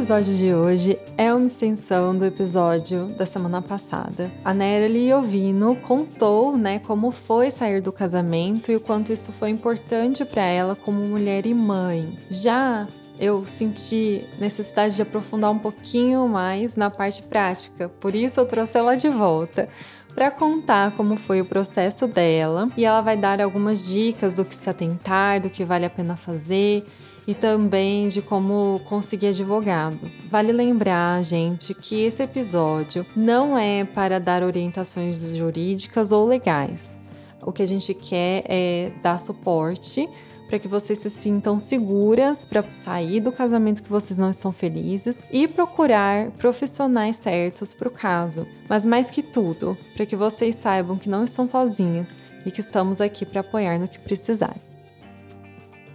Episódio de hoje é uma extensão do episódio da semana passada. A Nerely Ovino contou, né, como foi sair do casamento e o quanto isso foi importante para ela como mulher e mãe. Já eu senti necessidade de aprofundar um pouquinho mais na parte prática, por isso eu trouxe ela de volta para contar como foi o processo dela e ela vai dar algumas dicas do que se atentar, do que vale a pena fazer e também de como conseguir advogado. Vale lembrar, gente, que esse episódio não é para dar orientações jurídicas ou legais. O que a gente quer é dar suporte para que vocês se sintam seguras para sair do casamento que vocês não estão felizes e procurar profissionais certos para o caso. Mas mais que tudo, para que vocês saibam que não estão sozinhas e que estamos aqui para apoiar no que precisarem.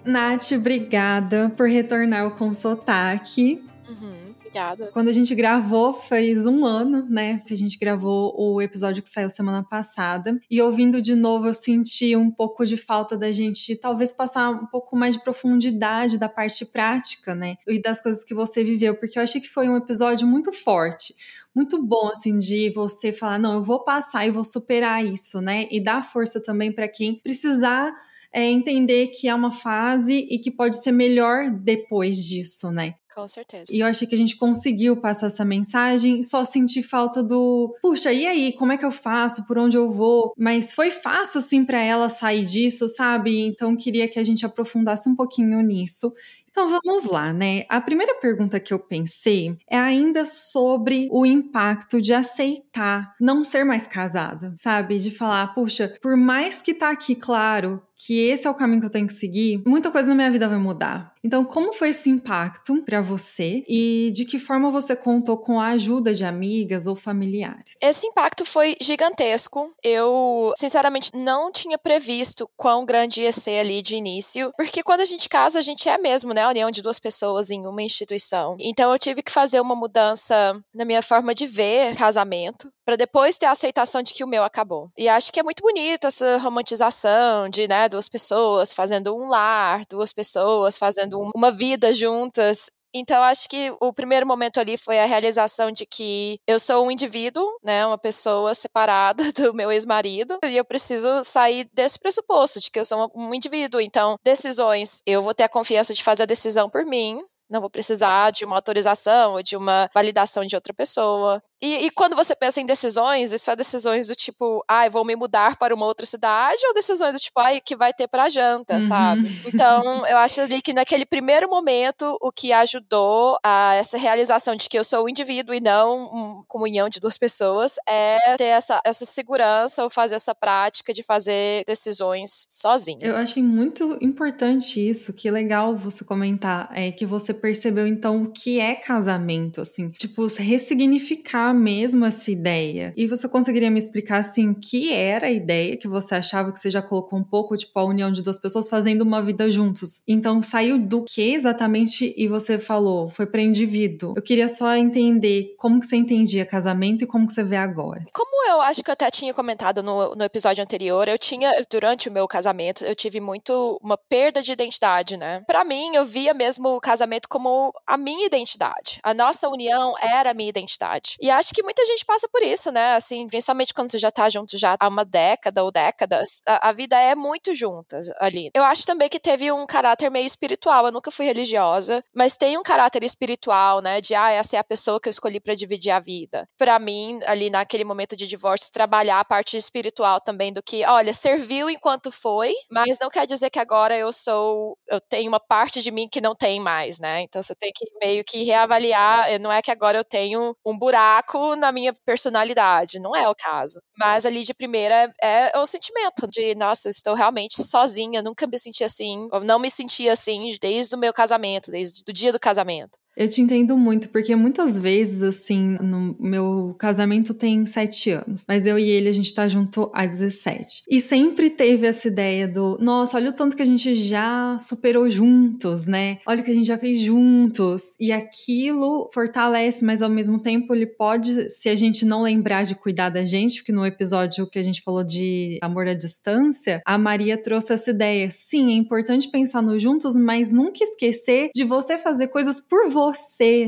Nath, obrigada por retornar com sotaque. Uhum, obrigada. Quando a gente gravou, fez um ano, né? Que a gente gravou o episódio que saiu semana passada. E ouvindo de novo, eu senti um pouco de falta da gente talvez passar um pouco mais de profundidade da parte prática, né? E das coisas que você viveu, porque eu achei que foi um episódio muito forte muito bom, assim, de você falar, não, eu vou passar e vou superar isso, né? E dar força também para quem precisar é entender que é uma fase e que pode ser melhor depois disso, né? Com certeza. E eu achei que a gente conseguiu passar essa mensagem, só senti falta do, puxa, e aí, como é que eu faço? Por onde eu vou? Mas foi fácil assim para ela sair disso, sabe? Então queria que a gente aprofundasse um pouquinho nisso. Então vamos lá, né? A primeira pergunta que eu pensei é ainda sobre o impacto de aceitar não ser mais casada, sabe? De falar, puxa, por mais que tá aqui claro que esse é o caminho que eu tenho que seguir, muita coisa na minha vida vai mudar. Então, como foi esse impacto para você e de que forma você contou com a ajuda de amigas ou familiares? Esse impacto foi gigantesco. Eu, sinceramente, não tinha previsto quão grande ia ser ali de início, porque quando a gente casa, a gente é mesmo, né, a união de duas pessoas em uma instituição. Então, eu tive que fazer uma mudança na minha forma de ver casamento, para depois ter a aceitação de que o meu acabou. E acho que é muito bonito essa romantização de, né, duas pessoas fazendo um lar, duas pessoas fazendo uma vida juntas. Então, acho que o primeiro momento ali foi a realização de que eu sou um indivíduo, né, uma pessoa separada do meu ex-marido, e eu preciso sair desse pressuposto de que eu sou um indivíduo. Então, decisões, eu vou ter a confiança de fazer a decisão por mim, não vou precisar de uma autorização ou de uma validação de outra pessoa. E, e, quando você pensa em decisões, isso é decisões do tipo, ai, ah, vou me mudar para uma outra cidade, ou decisões do tipo, ai, que vai ter para janta, uhum. sabe? Então, eu acho ali que naquele primeiro momento, o que ajudou a essa realização de que eu sou um indivíduo e não uma comunhão de duas pessoas é ter essa, essa segurança ou fazer essa prática de fazer decisões sozinho. Eu achei muito importante isso, que legal você comentar, é que você percebeu então o que é casamento, assim, tipo, ressignificar mesmo essa ideia. E você conseguiria me explicar assim, o que era a ideia que você achava que você já colocou um pouco, tipo, a união de duas pessoas fazendo uma vida juntos? Então saiu do que exatamente e você falou, foi para indivíduo. Eu queria só entender como que você entendia casamento e como que você vê agora. Como eu acho que eu até tinha comentado no, no episódio anterior, eu tinha durante o meu casamento, eu tive muito uma perda de identidade, né? Para mim, eu via mesmo o casamento como a minha identidade. A nossa união era a minha identidade. E acho que muita gente passa por isso, né? Assim, principalmente quando você já tá junto já há uma década ou décadas, a, a vida é muito junta ali. Eu acho também que teve um caráter meio espiritual. Eu nunca fui religiosa, mas tem um caráter espiritual, né? De, ah, essa é a pessoa que eu escolhi para dividir a vida. Para mim, ali naquele momento de divórcio, trabalhar a parte espiritual também do que, olha, serviu enquanto foi, mas não quer dizer que agora eu sou, eu tenho uma parte de mim que não tem mais, né? Então você tem que meio que reavaliar. Eh, não é que agora eu tenho um buraco na minha personalidade, não é o caso. Mas ali de primeira é, o sentimento de, nossa, estou realmente sozinha, nunca me senti assim, eu não me senti assim desde o meu casamento, desde o dia do casamento. Eu te entendo muito, porque muitas vezes, assim, no meu casamento tem sete anos, mas eu e ele a gente tá junto há 17. E sempre teve essa ideia do, nossa, olha o tanto que a gente já superou juntos, né? Olha o que a gente já fez juntos. E aquilo fortalece, mas ao mesmo tempo ele pode, se a gente não lembrar de cuidar da gente, porque no episódio que a gente falou de amor à distância, a Maria trouxe essa ideia. Sim, é importante pensar no juntos, mas nunca esquecer de você fazer coisas por você,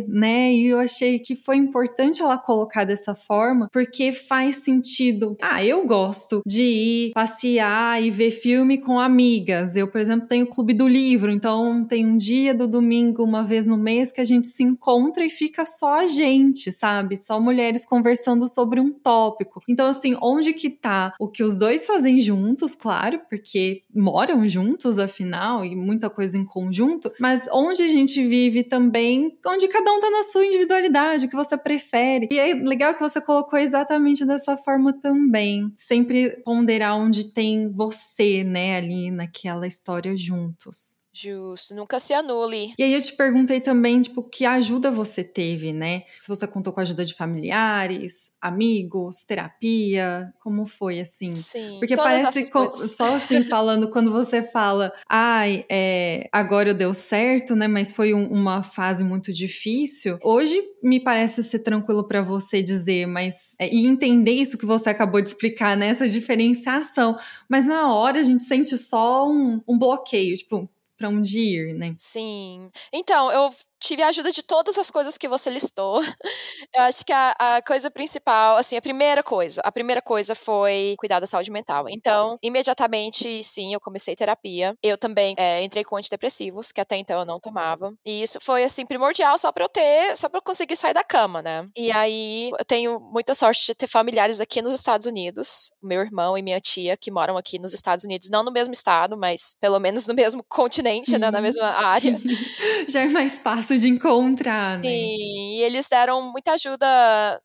né? E eu achei que foi importante ela colocar dessa forma, porque faz sentido. Ah, eu gosto de ir passear e ver filme com amigas. Eu, por exemplo, tenho o clube do livro, então tem um dia do domingo, uma vez no mês, que a gente se encontra e fica só a gente, sabe? Só mulheres conversando sobre um tópico. Então, assim, onde que tá o que os dois fazem juntos, claro, porque moram juntos, afinal, e muita coisa em conjunto, mas onde a gente vive também, onde cada um tá na sua individualidade, o que você prefere. E é legal que você colocou exatamente dessa forma também. Sempre ponderar onde tem você, né, ali naquela história juntos. Justo, nunca se anule. E aí eu te perguntei também, tipo, que ajuda você teve, né? Se você contou com a ajuda de familiares, amigos, terapia, como foi assim? Sim. Porque parece só assim falando quando você fala, ai, é, agora deu certo, né? Mas foi um, uma fase muito difícil. Hoje me parece ser tranquilo para você dizer, mas é, e entender isso que você acabou de explicar, né? Essa diferenciação. Mas na hora a gente sente só um, um bloqueio, tipo, para onde ir, né? Sim. Então, eu tive a ajuda de todas as coisas que você listou. Eu acho que a, a, coisa principal, assim, a primeira coisa, a primeira coisa foi cuidar da saúde mental. Então, imediatamente, sim, eu comecei terapia. Eu também é, entrei com antidepressivos, que até então eu não tomava. E isso foi, assim, primordial só pra eu ter, só pra eu conseguir sair da cama, né? E aí, eu tenho muita sorte de ter familiares aqui nos Estados Unidos, meu irmão e minha tia, que moram aqui nos Estados Unidos, não no mesmo estado, mas pelo menos no mesmo continente, né, na uhum. mesma área. Já é mais fácil fácil de encontrar, Sim, né? e eles deram muita ajuda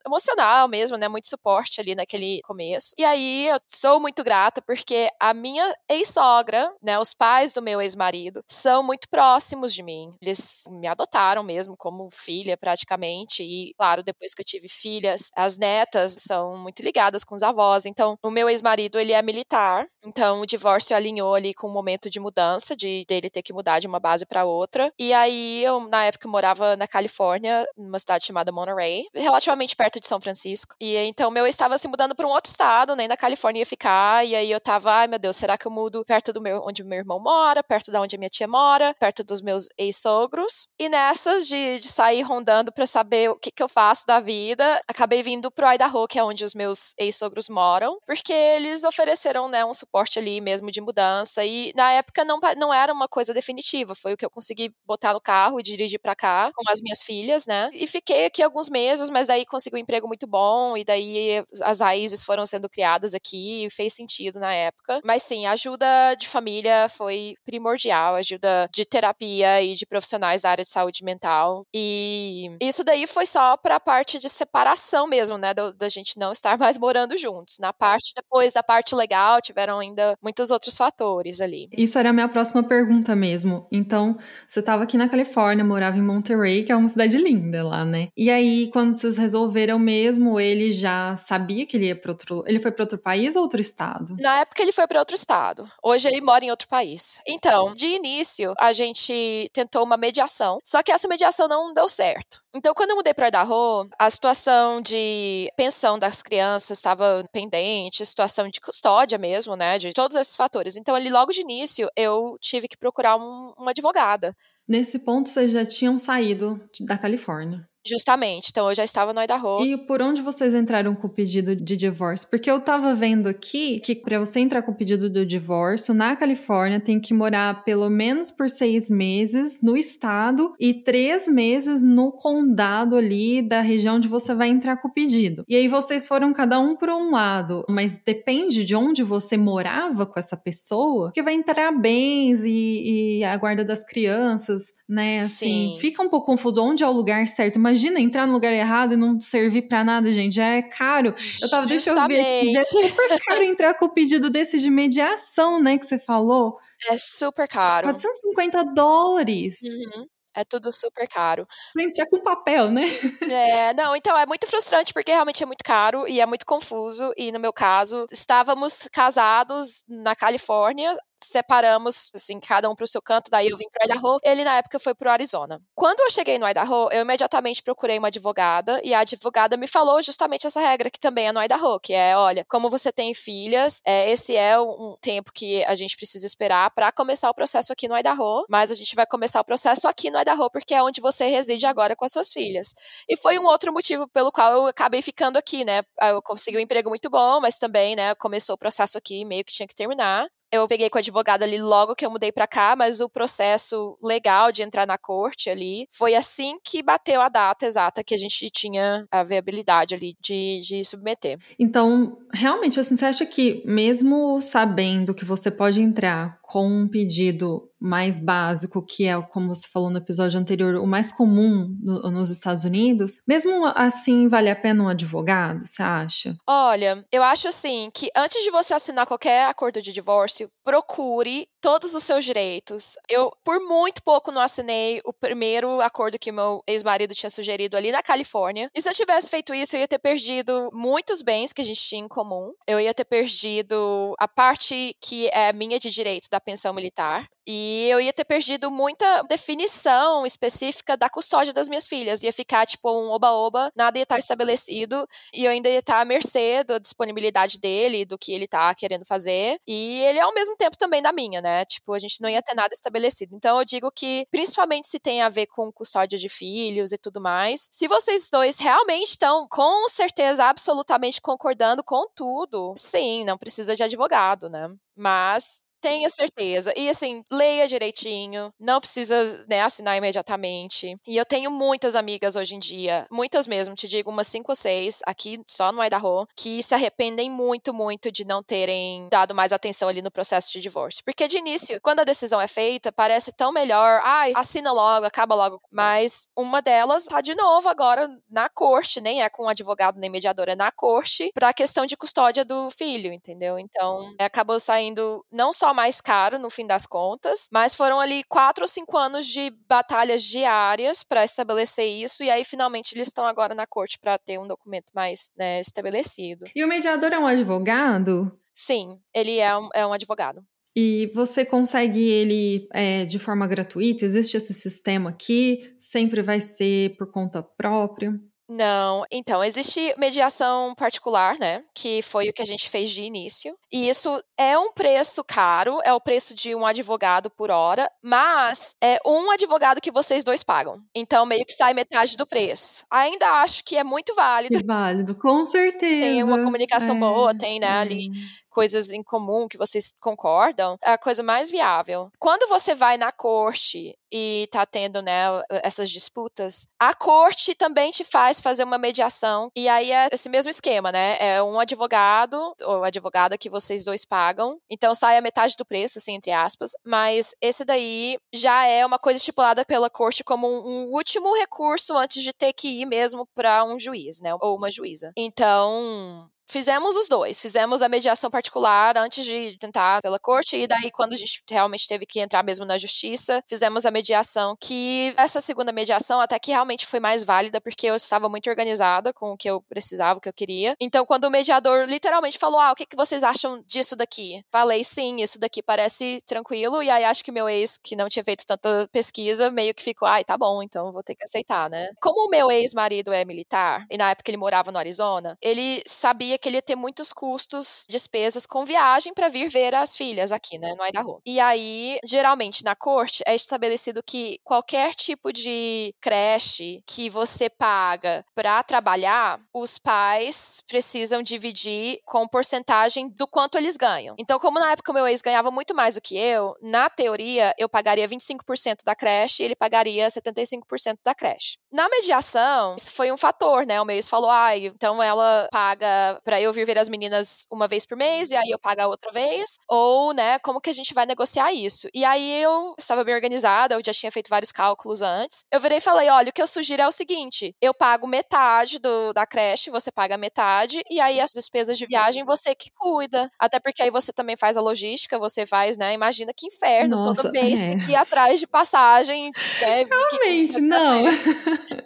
emocional mesmo, né? Muito suporte ali naquele começo. E aí eu sou muito grata porque a minha ex-sogra, né, os pais do meu ex-marido, são muito próximos de mim. Eles me adotaram mesmo como filha praticamente e, claro, depois que eu tive filhas, as netas são muito ligadas com os avós. Então, o meu ex-marido, ele é militar, então o divórcio alinhou ali com o um momento de mudança, de dele ter que mudar de uma base para outra. E aí eu na época época eu morava na Califórnia, numa cidade chamada Monterey, relativamente perto de São Francisco. E então meu estava se mudando para um outro estado, nem na Califórnia ia ficar. E aí eu tava, ai meu Deus, será que eu mudo perto do meu onde meu irmão mora, perto da onde a minha tia mora, perto dos meus ex-sogros? E nessas de, de sair rondando para saber o que, que eu faço da vida, acabei vindo pro Idaho, que é onde os meus ex-sogros moram, porque eles ofereceram, né, um suporte ali mesmo de mudança. E na época não, não era uma coisa definitiva, foi o que eu consegui botar no carro e dirigir para cá com as minhas filhas, né? E fiquei aqui alguns meses, mas daí consegui um emprego muito bom e daí as raízes foram sendo criadas aqui fez sentido na época. Mas sim, a ajuda de família foi primordial, ajuda de terapia e de profissionais da área de saúde mental. E isso daí foi só para a parte de separação mesmo, né, da, da gente não estar mais morando juntos. Na parte depois da parte legal, tiveram ainda muitos outros fatores ali. Isso era a minha próxima pergunta mesmo. Então, você estava aqui na Califórnia, morava morava em Monterey, que é uma cidade linda lá, né? E aí, quando vocês resolveram mesmo, ele já sabia que ele ia para outro. Ele foi para outro país ou outro estado? Na época, ele foi para outro estado. Hoje, ele mora em outro país. Então, de início, a gente tentou uma mediação, só que essa mediação não deu certo. Então, quando eu mudei para Idaho, a situação de pensão das crianças estava pendente, situação de custódia mesmo, né? De todos esses fatores. Então, ali, logo de início, eu tive que procurar um, uma advogada. Nesse ponto, vocês já tinham saído da Califórnia. Justamente, então eu já estava no Idaho. E por onde vocês entraram com o pedido de divórcio? Porque eu tava vendo aqui que para você entrar com o pedido do divórcio na Califórnia tem que morar pelo menos por seis meses no estado e três meses no condado ali da região onde você vai entrar com o pedido. E aí vocês foram cada um por um lado, mas depende de onde você morava com essa pessoa que vai entrar bens e, e a guarda das crianças, né? Assim, Sim. fica um pouco confuso onde é o lugar certo, mas Imagina entrar no lugar errado e não servir para nada, gente. Já é caro. Eu tava, deixa eu ver. Já é super caro entrar com o pedido desse de mediação, né? Que você falou. É super caro. 450 dólares. Uhum. É tudo super caro. Pra entrar com papel, né? É, não, então é muito frustrante porque realmente é muito caro e é muito confuso. E no meu caso, estávamos casados na Califórnia, separamos, assim, cada um pro seu canto, daí eu vim pro Idaho, ele na época foi pro Arizona. Quando eu cheguei no Idaho, eu imediatamente procurei uma advogada, e a advogada me falou justamente essa regra que também é no Idaho, que é, olha, como você tem filhas, é, esse é um tempo que a gente precisa esperar para começar o processo aqui no Idaho, mas a gente vai começar o processo aqui no Idaho, porque é onde você reside agora com as suas filhas. E foi um outro motivo pelo qual eu acabei ficando aqui, né? Eu consegui um emprego muito bom, mas também, né, começou o processo aqui, meio que tinha que terminar eu peguei com o advogado ali logo que eu mudei para cá, mas o processo legal de entrar na corte ali foi assim que bateu a data exata que a gente tinha a viabilidade ali de, de submeter. Então, realmente, assim, você acha que mesmo sabendo que você pode entrar com um pedido mais básico, que é, como você falou no episódio anterior, o mais comum no, nos Estados Unidos, mesmo assim, vale a pena um advogado, você acha? Olha, eu acho assim que antes de você assinar qualquer acordo de divórcio, procure todos os seus direitos. Eu, por muito pouco, não assinei o primeiro acordo que meu ex-marido tinha sugerido ali na Califórnia. E se eu tivesse feito isso, eu ia ter perdido muitos bens que a gente tinha em comum. Eu ia ter perdido a parte que é minha de direito da pensão militar. E eu ia ter perdido muita definição específica da custódia das minhas filhas. Ia ficar, tipo, um oba-oba, nada ia estar estabelecido. E eu ainda ia estar à mercê da disponibilidade dele, do que ele tá querendo fazer. E ele, ao mesmo tempo, também da minha, né? Tipo, a gente não ia ter nada estabelecido. Então, eu digo que, principalmente se tem a ver com custódia de filhos e tudo mais, se vocês dois realmente estão, com certeza, absolutamente concordando com tudo, sim, não precisa de advogado, né? Mas Tenha certeza. E assim, leia direitinho. Não precisa né, assinar imediatamente. E eu tenho muitas amigas hoje em dia, muitas mesmo, te digo umas cinco ou seis, aqui só no Idaho, que se arrependem muito, muito de não terem dado mais atenção ali no processo de divórcio. Porque de início, quando a decisão é feita, parece tão melhor. Ai, assina logo, acaba logo. Mas uma delas tá de novo agora na corte, nem é com advogado nem mediadora, é na corte, pra questão de custódia do filho, entendeu? Então, acabou saindo não só mais caro no fim das contas, mas foram ali quatro ou cinco anos de batalhas diárias para estabelecer isso, e aí finalmente eles estão agora na corte para ter um documento mais né, estabelecido. E o mediador é um advogado? Sim, ele é um, é um advogado. E você consegue ele é, de forma gratuita? Existe esse sistema aqui? Sempre vai ser por conta própria? Não, então, existe mediação particular, né? Que foi o que a gente fez de início. E isso é um preço caro, é o preço de um advogado por hora, mas é um advogado que vocês dois pagam. Então, meio que sai metade do preço. Ainda acho que é muito válido. É válido, com certeza. Tem uma comunicação é, é, tem, né, é. ali coisas em comum que vocês concordam, é a coisa mais viável. Quando você vai na corte e tá tendo, né, essas disputas, a corte também te faz fazer uma mediação e aí é esse mesmo esquema, né? É um advogado ou advogada que vocês dois pagam, então sai a metade do preço, assim, entre aspas, mas esse daí já é uma coisa estipulada pela corte como um, último recurso antes de ter que ir mesmo para um juiz, né, ou uma juíza. Então, Fizemos os dois. Fizemos a mediação particular antes de tentar pela corte, e daí, quando a gente realmente teve que entrar mesmo na justiça, fizemos a mediação. Que essa segunda mediação até que realmente foi mais válida, porque eu estava muito organizada com o que eu precisava, o que eu queria. Então, quando o mediador literalmente falou: Ah, o que, que vocês acham disso daqui? Falei, sim, isso daqui parece tranquilo. E aí acho que meu ex, que não tinha feito tanta pesquisa, meio que ficou: Ai, tá bom, então vou ter que aceitar, né? Como o meu ex-marido é militar, e na época ele morava no Arizona, ele sabia sabia que ele ia ter muitos custos, despesas com viagem para vir ver as filhas aqui, né, no Idaho. E aí, geralmente na corte é estabelecido que qualquer tipo de creche que você paga para trabalhar, os pais precisam dividir com porcentagem do quanto eles ganham. Então, como na época meu ex ganhava muito mais do que eu, na teoria eu pagaria 25% da creche e ele pagaria 75% da creche. Na mediação, isso foi um fator, né? O meu ex falou: "Ah, então ela paga para eu vir ver as meninas uma vez por mês e aí eu pago a outra vez? Ou, né, como que a gente vai negociar isso? E aí eu estava bem organizada, eu já tinha feito vários cálculos antes. Eu virei e falei: olha, o que eu sugiro é o seguinte: eu pago metade do, da creche, você paga metade, e aí as despesas de viagem você que cuida. Até porque aí você também faz a logística, você faz, né? Imagina que inferno, Nossa, todo mês é. tem que ir atrás de passagem. Né, Realmente, que, não.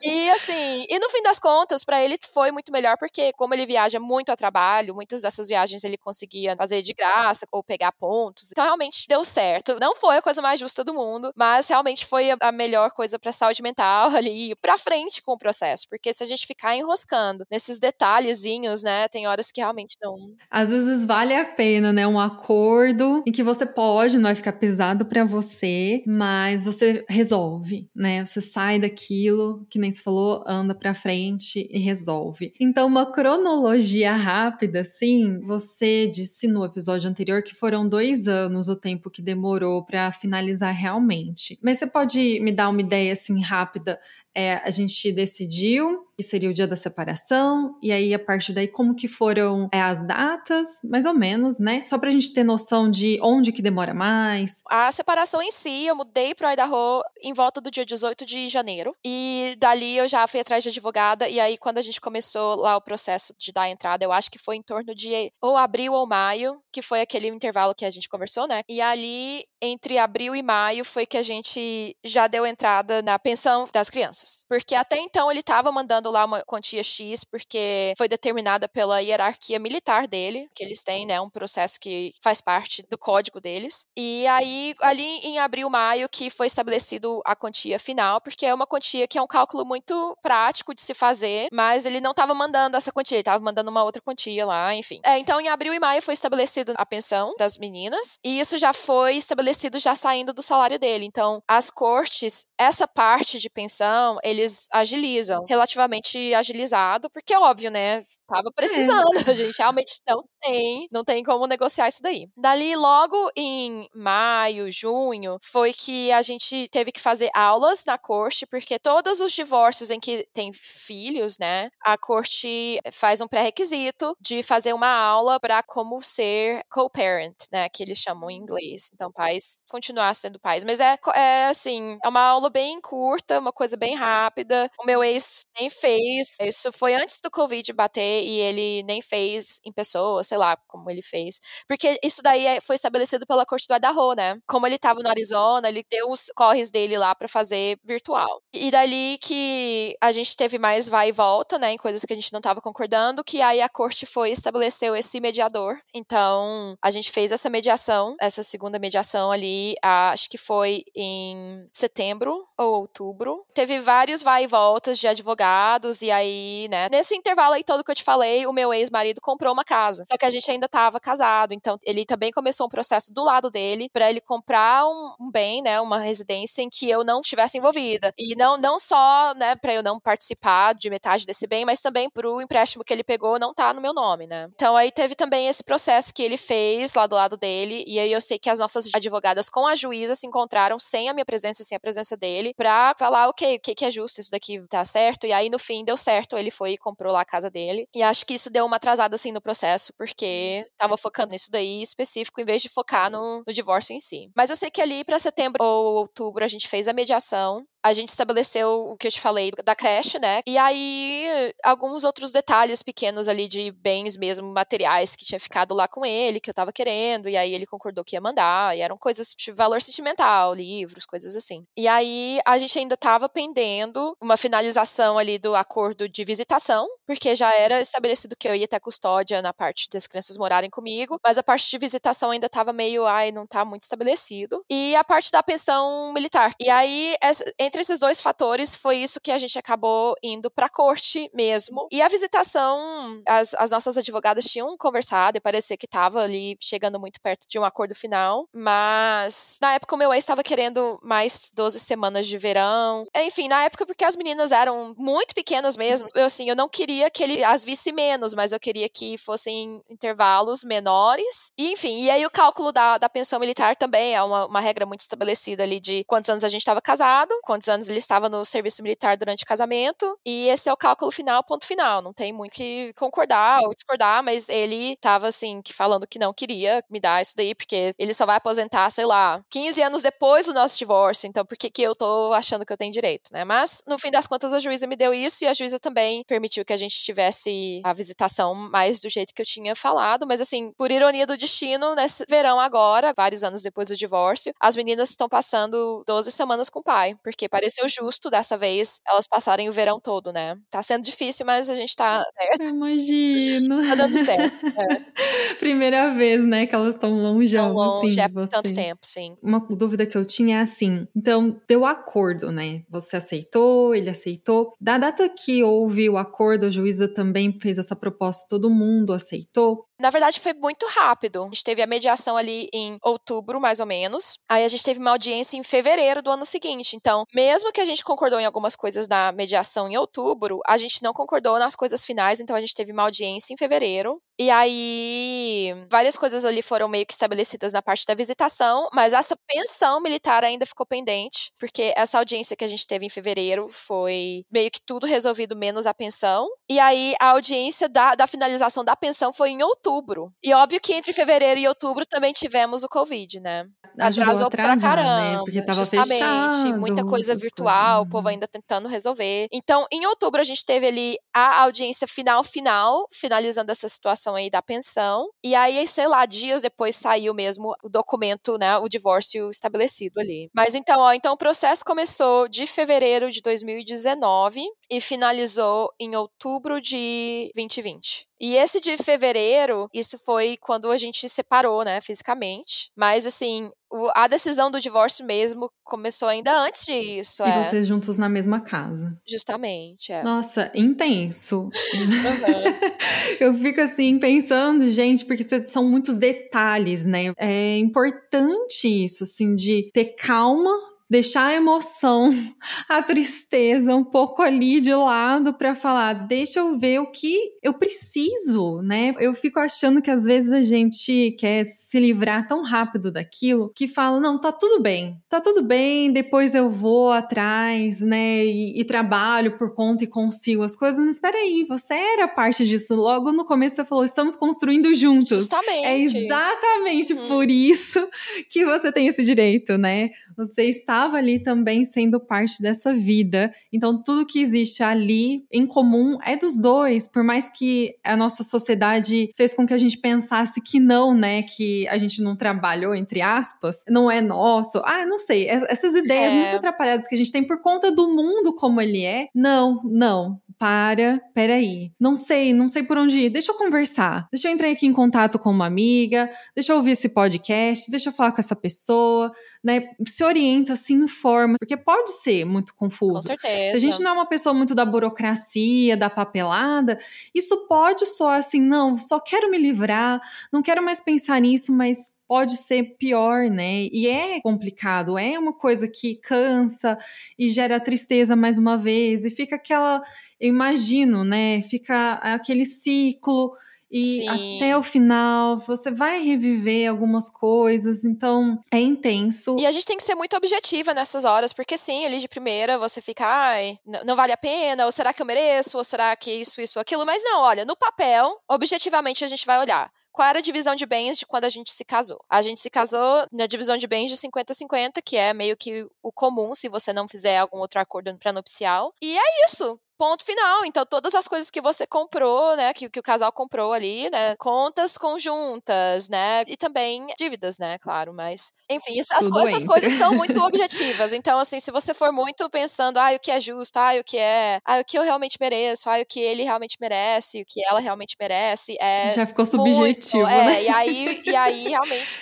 E assim, e no fim das contas, para ele foi muito melhor, porque como ele viaja muito a trabalho, muitas dessas viagens ele conseguia fazer de graça ou pegar pontos. Então realmente deu certo. Não foi a coisa mais justa do mundo, mas realmente foi a melhor coisa para saúde mental ali, para frente com o processo, porque se a gente ficar enroscando nesses detalhezinhos, né, tem horas que realmente não. Às vezes vale a pena, né, um acordo em que você pode, não vai ficar pesado para você, mas você resolve, né? Você sai daquilo, que nem se falou, anda para frente e resolve. Então, uma cronologia rápida, sim, você disse no episódio anterior que foram dois anos o tempo que demorou para finalizar realmente. Mas você pode me dar uma ideia assim rápida? É, a gente decidiu que seria o dia da separação, e aí a partir daí como que foram é, as datas, mais ou menos, né? Só pra gente ter noção de onde que demora mais. A separação em si, eu mudei pro Idaho em volta do dia 18 de janeiro, e dali eu já fui atrás de advogada, e aí quando a gente começou lá o processo de dar a entrada, eu acho que foi em torno de ou abril ou maio, que foi aquele intervalo que a gente conversou, né? E ali, entre abril e maio, foi que a gente já deu entrada na pensão das crianças. Porque até então ele tava mandando lá uma quantia X porque foi determinada pela hierarquia militar dele, que eles têm, né, um processo que faz parte do código deles. E aí, ali em abril, maio, que foi estabelecido a quantia final, porque é uma quantia que é um cálculo muito prático de se fazer, mas ele não estava mandando essa quantia, ele estava mandando uma outra quantia lá, enfim. É, então, em abril e maio foi estabelecido a pensão das meninas, e isso já foi estabelecido já saindo do salário dele. Então, as cortes, essa parte de pensão, eles agilizam relativamente agilizado, porque é óbvio, né? Tava precisando, é. a gente realmente não tem, não tem como negociar isso daí. Dali, logo em maio, junho, foi que a gente teve que fazer aulas na corte, porque todos os divórcios em que tem filhos, né, a corte faz um pré-requisito de fazer uma aula para como ser co-parent, né, que eles chamam em inglês. Então, pais continuar sendo pais. Mas é, é assim, é uma aula bem curta, uma coisa bem rápida. O meu ex nem fez. Isso foi antes do Covid bater e ele nem fez em pessoa, sei lá como ele fez. Porque isso daí é, foi estabelecido pela corte do Idaho, né? Como ele tava no Arizona, ele deu os corres dele lá para fazer virtual. E dali que a gente teve mais vai e volta, né? Em coisas que a gente não tava concordando, que aí a corte foi estabeleceu esse mediador. Então, a gente fez essa mediação, essa segunda mediação ali, acho que foi em setembro ou outubro. Teve vários vai e voltas de advogados e aí, né, nesse intervalo aí todo que eu te falei, o meu ex-marido comprou uma casa. Só que a gente ainda tava casado, então ele também começou um processo do lado dele para ele comprar um, um, bem, né, uma residência em que eu não estivesse envolvida. E não não só, né, para eu não participar de metade desse bem, mas também pro empréstimo que ele pegou não tá no meu nome, né? Então aí teve também esse processo que ele fez lá do lado dele, e aí eu sei que as nossas advogadas com a juíza se encontraram sem a minha presença, sem a presença dele, pra falar, ok, o que, que é justo, isso daqui tá certo, e aí no fim deu certo, ele foi e comprou lá a casa dele. E acho que isso deu uma atrasada assim no processo, porque tava focando nisso daí específico, em vez de focar no, no divórcio em si. Mas eu sei que ali para setembro ou outubro a gente fez a mediação a gente estabeleceu o que eu te falei da creche, né? E aí, alguns outros detalhes pequenos ali de bens mesmo, materiais que tinha ficado lá com ele, que eu tava querendo, e aí ele concordou que ia mandar, e eram coisas de valor sentimental, livros, coisas assim. E aí, a gente ainda tava pendendo uma finalização ali do acordo de visitação, porque já era estabelecido que eu ia ter custódia na parte das crianças morarem comigo, mas a parte de visitação ainda tava meio, ai, não tá muito estabelecido. E a parte da pensão militar. E aí, entre entre esses dois fatores, foi isso que a gente acabou indo para a corte mesmo. E a visitação, as, as nossas advogadas tinham conversado e parecia que estava ali chegando muito perto de um acordo final. Mas na época o meu ex estava querendo mais 12 semanas de verão. Enfim, na época, porque as meninas eram muito pequenas mesmo, eu assim, eu não queria que ele as visse menos, mas eu queria que fossem intervalos menores. E, enfim, e aí o cálculo da, da pensão militar também é uma, uma regra muito estabelecida ali de quantos anos a gente estava casado, quantos anos ele estava no serviço militar durante o casamento, e esse é o cálculo final, ponto final. Não tem muito que concordar ou discordar, mas ele estava assim, falando que não queria me dar isso daí, porque ele só vai aposentar, sei lá, 15 anos depois do nosso divórcio, então por que, que eu tô achando que eu tenho direito, né? Mas, no fim das contas, a juíza me deu isso e a juíza também permitiu que a gente tivesse a visitação mais do jeito que eu tinha falado, mas assim, por ironia do destino, nesse verão agora, vários anos depois do divórcio, as meninas estão passando 12 semanas com o pai, porque pareceu justo dessa vez elas passarem o verão todo, né? Tá sendo difícil, mas a gente tá certo. Imagino. Tá dando certo. É. Primeira vez, né, que elas estão longe, tão longe, assim, é por tanto tempo, sim. Uma dúvida que eu tinha é assim, então, deu acordo, né? Você aceitou, ele aceitou. Da data que houve o acordo, a juíza também fez essa proposta, todo mundo aceitou? Na verdade, foi muito rápido. A gente teve a mediação ali em outubro, mais ou menos. Aí a gente teve uma audiência em fevereiro do ano seguinte. Então, mesmo que a gente concordou em algumas coisas da mediação em outubro, a gente não concordou nas coisas finais. Então, a gente teve uma audiência em fevereiro. E aí, várias coisas ali foram meio que estabelecidas na parte da visitação, mas essa pensão militar ainda ficou pendente, porque essa audiência que a gente teve em fevereiro foi meio que tudo resolvido menos a pensão. E aí, a audiência da, da finalização da pensão foi em outubro. E óbvio que entre fevereiro e outubro também tivemos o Covid, né? Atrasou pra né? caramba. Né? Porque tava justamente. Fechado, muita coisa virtual, coisas. o povo ainda tentando resolver. Então, em outubro, a gente teve ali a audiência final, final, finalizando essa situação situação aí da pensão. E aí, sei lá, dias depois saiu mesmo o documento, né, o divórcio estabelecido ali. Mas então, ó, então o processo começou de fevereiro de 2019 e finalizou em outubro de 2020. E esse de fevereiro, isso foi quando a gente separou, né, fisicamente. Mas, assim, a decisão do divórcio mesmo começou ainda antes disso. E é. vocês juntos na mesma casa. Justamente, é. Nossa, intenso. Uhum. Eu fico assim pensando, gente, porque são muitos detalhes, né? É importante isso, assim, de ter calma deixar a emoção, a tristeza um pouco ali de lado para falar, deixa eu ver o que eu preciso, né? Eu fico achando que às vezes a gente quer se livrar tão rápido daquilo que fala, não, tá tudo bem, tá tudo bem, depois eu vou atrás, né? E, e trabalho por conta e consigo as coisas. Mas espera aí, você era parte disso. Logo no começo você falou, estamos construindo juntos. Justamente. É exatamente hum. por isso que você tem esse direito, né? Você estava ali também sendo parte dessa vida. Então, tudo que existe ali em comum é dos dois, por mais que a nossa sociedade fez com que a gente pensasse que não, né? Que a gente não trabalhou, entre aspas, não é nosso. Ah, não sei. Essas ideias é. muito atrapalhadas que a gente tem por conta do mundo como ele é. Não, não para, peraí, não sei, não sei por onde ir, deixa eu conversar, deixa eu entrar aqui em contato com uma amiga, deixa eu ouvir esse podcast, deixa eu falar com essa pessoa, né? Se orienta, se informa, porque pode ser muito confuso. Com certeza. Se a gente não é uma pessoa muito da burocracia, da papelada, isso pode soar assim, não, só quero me livrar, não quero mais pensar nisso, mas pode ser pior, né? E é complicado, é uma coisa que cansa e gera tristeza mais uma vez, e fica aquela, eu imagino, né? Fica aquele ciclo e Sim. até o final você vai reviver algumas coisas, então é intenso. E a gente tem que ser muito objetiva nessas horas, porque sim, ali de primeira você fica, ai, não vale a pena, ou será que eu mereço, ou será que isso, isso, aquilo, mas não, olha, no papel, objetivamente a gente vai olhar qual era a divisão de bens de quando a gente se casou. A gente se casou na divisão de bens de 50-50, que é meio que o comum se você não fizer algum outro acordo pré-nupcial. E é isso ponto final. Então, todas as coisas que você comprou, né, que, que o casal comprou ali, né, contas conjuntas, né, e também dívidas, né, claro, mas, enfim, as co essas coisas são muito objetivas. Então, assim, se você for muito pensando, ah, o que é justo, ah, o que é, ah, o que eu realmente mereço, ah, o que ele realmente merece, o que ela realmente merece, é Já ficou subjetivo, muito, é, né? e aí, e aí, realmente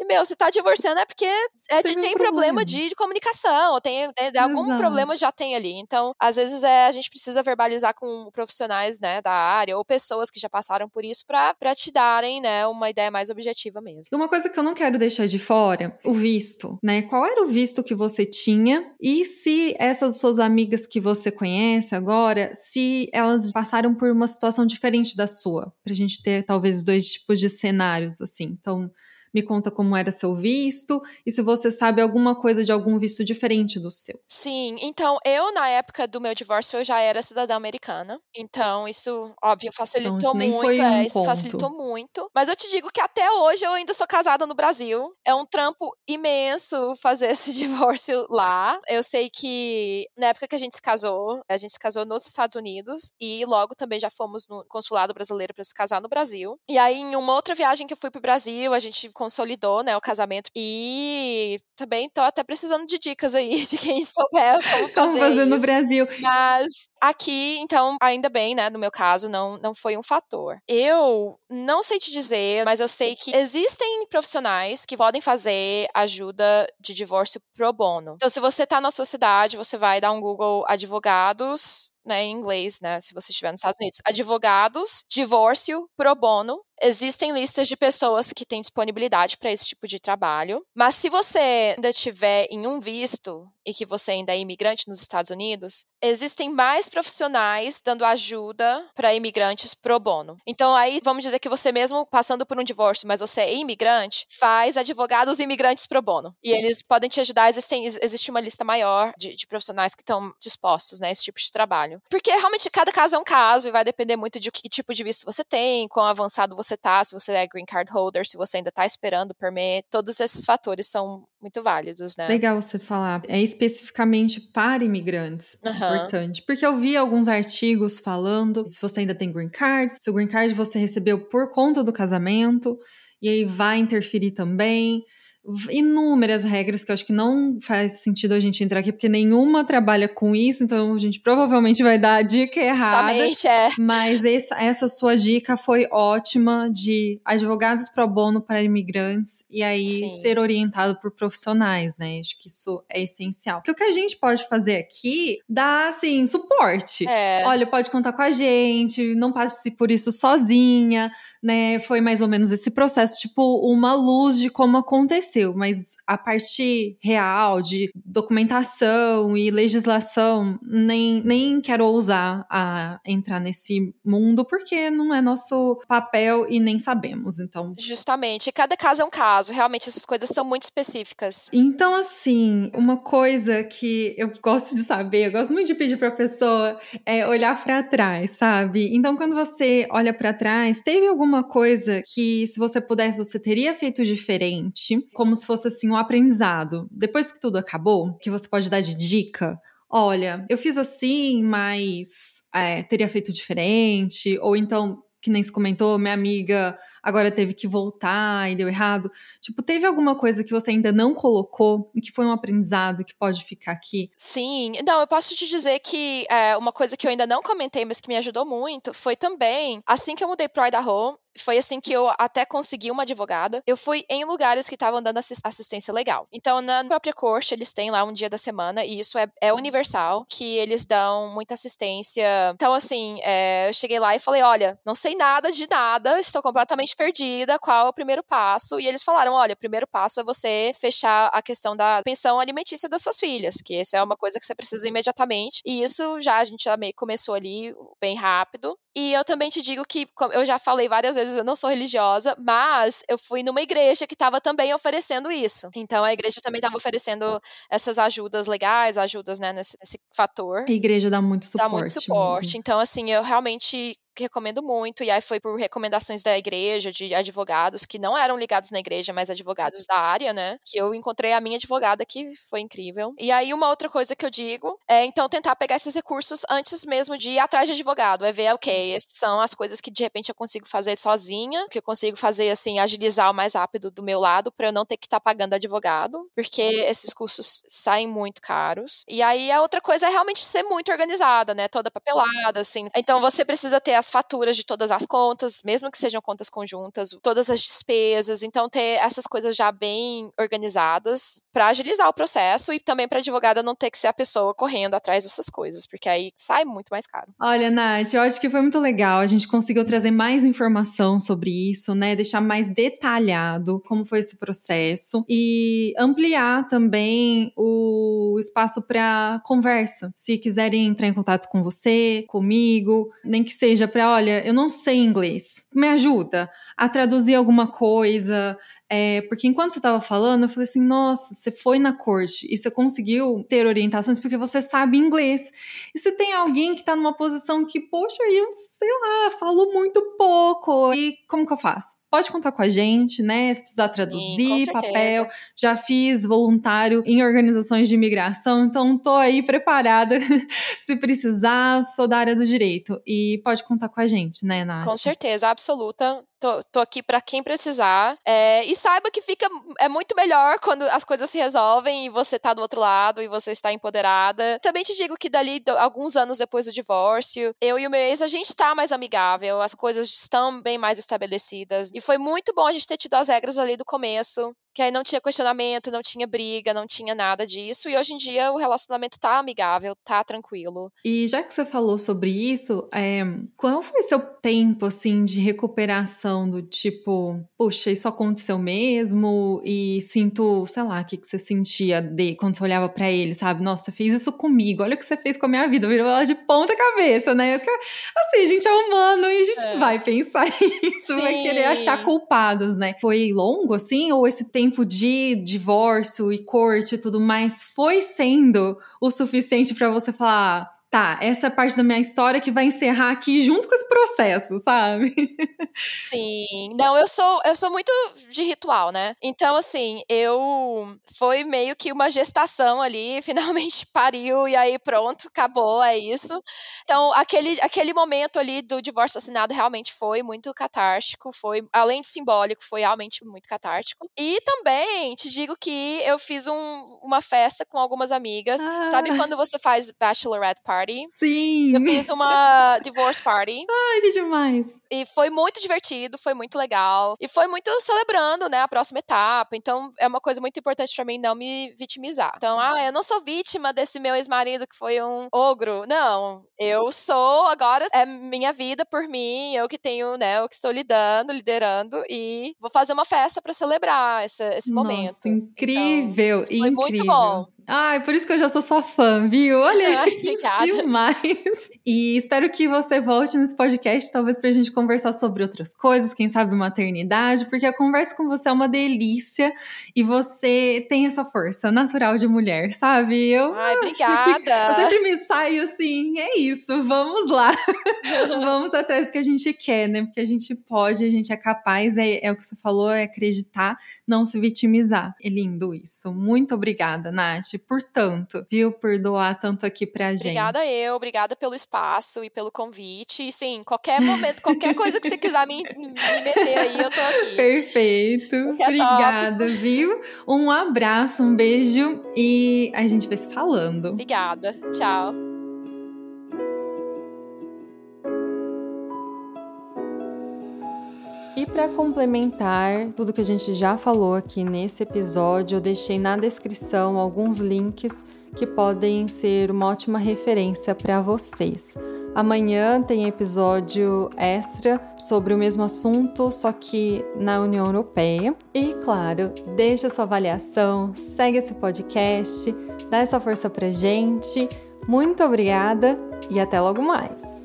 e, meu, se tá divorciando é porque é de, tem, um problema, de, de, comunicação, ou tem, algum Exato. problema já tem ali. Então, às vezes é, a gente precisa verbalizar com profissionais, né, da área, ou pessoas que já passaram por isso para te darem, né, uma ideia mais objetiva mesmo. Uma coisa que eu não quero deixar de fora, o visto, né? Qual era o visto que você tinha e se essas suas amigas que você conhece agora, se elas passaram por uma situação diferente da sua, pra gente ter talvez dois tipos de cenários assim. Então, me conta como era seu visto e se você sabe alguma coisa de algum visto diferente do seu. Sim, então eu, na época do meu divórcio, eu já era cidadã americana. Então, isso, óbvio, facilitou então, muito. é, um isso ponto. facilitou muito. Mas eu te digo que até hoje eu ainda sou casada no Brasil. É um trampo imenso fazer esse divórcio lá. Eu sei que na época que a gente se casou, a gente se casou nos Estados Unidos e logo também já fomos no consulado brasileiro para se casar no Brasil. E aí, em uma outra viagem que eu fui pro Brasil, a gente consolidou, né, o casamento. E também tô até precisando de dicas aí de quem souber como fazer, como fazer no Brasil. Mas aqui, então, ainda bem, né, no meu caso, não, não foi um fator. Eu não sei te dizer, mas eu sei que existem profissionais que podem fazer ajuda de divórcio pro bono. Então, se você tá na sua cidade, você vai dar um Google advogados né, em inglês, né, se você estiver nos Estados Unidos, advogados, divórcio, pro bono, Existem listas de pessoas que têm disponibilidade para esse tipo de trabalho, mas se você ainda tiver em um visto e que você ainda é imigrante nos Estados Unidos, existem mais profissionais dando ajuda para imigrantes pro bono. Então aí vamos dizer que você mesmo passando por um divórcio, mas você é imigrante, faz advogados imigrantes pro bono. E eles podem te ajudar, existem, existe uma lista maior de, de profissionais que estão dispostos, né, esse tipo de trabalho. Porque realmente cada caso é um caso e vai depender muito de que tipo de visto você tem, quão avançado você tá, se você é green card holder, se você ainda tá esperando o permit, todos esses fatores são muito válidos, né? Legal você falar. É especificamente para imigrantes. Uhum. Importante. Porque eu vi alguns artigos falando se você ainda tem green card, se o green card você recebeu por conta do casamento, e aí vai interferir também inúmeras regras que eu acho que não faz sentido a gente entrar aqui, porque nenhuma trabalha com isso, então a gente provavelmente vai dar a dica errada. Justamente, é. Mas essa, essa sua dica foi ótima de advogados pro bono para imigrantes e aí Sim. ser orientado por profissionais, né? Acho que isso é essencial. Porque o que a gente pode fazer aqui dá, assim, suporte. É. Olha, pode contar com a gente, não passe por isso sozinha né, foi mais ou menos esse processo, tipo, uma luz de como aconteceu, mas a parte real de documentação e legislação, nem, nem quero ousar a entrar nesse mundo, porque não é nosso papel e nem sabemos, então... Justamente, cada caso é um caso, realmente essas coisas são muito específicas. Então, assim, uma coisa que eu gosto de saber, eu gosto muito de pedir pra pessoa, é olhar para trás, sabe? Então, quando você olha para trás, teve alguma alguma coisa que, se você pudesse, você teria feito diferente, como se fosse assim um aprendizado, depois que tudo acabou, que você pode dar de dica? Olha, eu fiz assim, mas é, teria feito diferente, ou então, que nem se comentou, minha amiga agora teve que voltar e deu errado. Tipo, teve alguma coisa que você ainda não colocou e que foi um aprendizado que pode ficar aqui? Sim, não, eu posso te dizer que é, uma coisa que eu ainda não comentei, mas que me ajudou muito, foi também, assim que eu mudei pro Idaho, foi assim que eu até consegui uma advogada. Eu fui em lugares que estavam dando assistência legal. Então, na própria corte, eles têm lá um dia da semana, e isso é, é universal, que eles dão muita assistência. Então, assim, é, eu cheguei lá e falei: olha, não sei nada de nada, estou completamente perdida, qual é o primeiro passo? E eles falaram: olha, o primeiro passo é você fechar a questão da pensão alimentícia das suas filhas, que essa é uma coisa que você precisa imediatamente. E isso já a gente já meio começou ali bem rápido. E eu também te digo que, eu já falei várias vezes, eu não sou religiosa, mas eu fui numa igreja que estava também oferecendo isso. Então a igreja também estava oferecendo essas ajudas legais, ajudas, né, nesse, nesse fator. A igreja dá muito suporte. Dá muito suporte. Mesmo. Então, assim, eu realmente recomendo muito. E aí foi por recomendações da igreja, de advogados que não eram ligados na igreja, mas advogados da área, né? Que eu encontrei a minha advogada, que foi incrível. E aí, uma outra coisa que eu digo é então tentar pegar esses recursos antes mesmo de ir atrás de advogado. É ver, ok, essas são as coisas que de repente eu consigo fazer sozinha, que eu consigo fazer assim, agilizar o mais rápido do meu lado, para eu não ter que estar tá pagando advogado, porque esses cursos saem muito caros. E aí a outra coisa é realmente ser muito organizada, né? Toda papelada, assim. Então você precisa ter as faturas de todas as contas, mesmo que sejam contas conjuntas, todas as despesas. Então, ter essas coisas já bem organizadas para agilizar o processo e também para a advogada não ter que ser a pessoa correndo atrás dessas coisas, porque aí sai muito mais caro. Olha, Nath, eu acho que foi muito legal. A gente conseguiu trazer mais informação sobre isso, né? Deixar mais detalhado como foi esse processo e ampliar também o espaço para conversa. Se quiserem entrar em contato com você, comigo, nem que seja para olha, eu não sei inglês, me ajuda. A traduzir alguma coisa, é, porque enquanto você estava falando, eu falei assim: nossa, você foi na corte e você conseguiu ter orientações porque você sabe inglês. E você tem alguém que está numa posição que, poxa, eu sei lá, falo muito pouco. E como que eu faço? Pode contar com a gente, né? Se precisar traduzir, Sim, papel. Já fiz voluntário em organizações de imigração, então tô aí preparada se precisar, sou da área do direito. E pode contar com a gente, né, Nath? Com certeza, absoluta. Tô, tô aqui para quem precisar. É, e saiba que fica é muito melhor quando as coisas se resolvem e você tá do outro lado e você está empoderada. Também te digo que dali, alguns anos depois do divórcio, eu e o meu ex, a gente tá mais amigável, as coisas estão bem mais estabelecidas. E foi muito bom a gente ter tido as regras ali do começo que aí não tinha questionamento, não tinha briga, não tinha nada disso. E hoje em dia o relacionamento tá amigável, tá tranquilo. E já que você falou sobre isso, é, qual foi seu tempo, assim, de recuperação do tipo, puxa, isso aconteceu mesmo? E sinto, sei lá, o que, que você sentia de quando você olhava para ele, sabe? Nossa, você fez isso comigo, olha o que você fez com a minha vida, virou ela de ponta cabeça, né? Eu, assim, a gente é humano e a gente é. vai pensar isso, Sim. vai querer achar culpados, né? Foi longo, assim, ou esse tempo tempo de divórcio e corte e tudo mais foi sendo o suficiente para você falar, tá, essa é parte da minha história que vai encerrar aqui junto com esse processo, sabe? Sim. Não, eu sou eu sou muito de ritual, né? Então assim, eu foi meio que uma gestação ali, finalmente pariu e aí pronto, acabou, é isso. Então, aquele aquele momento ali do divórcio assinado realmente foi muito catártico, foi além de simbólico, foi realmente muito catártico. E também te digo que eu fiz um, uma festa com algumas amigas. Ah. Sabe quando você faz bachelorette party party. Sim. Eu fiz uma divorce party. Ai, que demais. E foi muito divertido, foi muito legal. E foi muito celebrando, né, a próxima etapa. Então, é uma coisa muito importante para mim não me vitimizar. Então, ah, eu não sou vítima desse meu ex-marido que foi um ogro. Não, eu sou, agora é minha vida por mim, eu que tenho, né, eu que estou lidando, liderando e vou fazer uma festa para celebrar esse, esse Nossa, momento. Incrível, então, foi incrível. muito bom. Ai, por isso que eu já sou sua fã, viu? Olha, que demais. E espero que você volte nesse podcast, talvez pra gente conversar sobre outras coisas, quem sabe maternidade, porque a conversa com você é uma delícia e você tem essa força natural de mulher, sabe? Eu, Ai, obrigada. Eu sempre me saio assim, é isso, vamos lá. vamos atrás do que a gente quer, né? Porque a gente pode, a gente é capaz, é, é o que você falou, é acreditar, não se vitimizar. É lindo isso. Muito obrigada, Nath por tanto, viu? Por doar tanto aqui pra gente. Obrigada eu, obrigada pelo espaço e pelo convite. E sim, qualquer momento, qualquer coisa que você quiser me, me meter aí, eu tô aqui. Perfeito. Obrigada, viu? Um abraço, um beijo e a gente vai se falando. Obrigada. Tchau. E para complementar tudo que a gente já falou aqui nesse episódio, eu deixei na descrição alguns links que podem ser uma ótima referência para vocês. Amanhã tem episódio extra sobre o mesmo assunto, só que na União Europeia. E claro, deixa sua avaliação, segue esse podcast, dá essa força pra gente. Muito obrigada e até logo mais!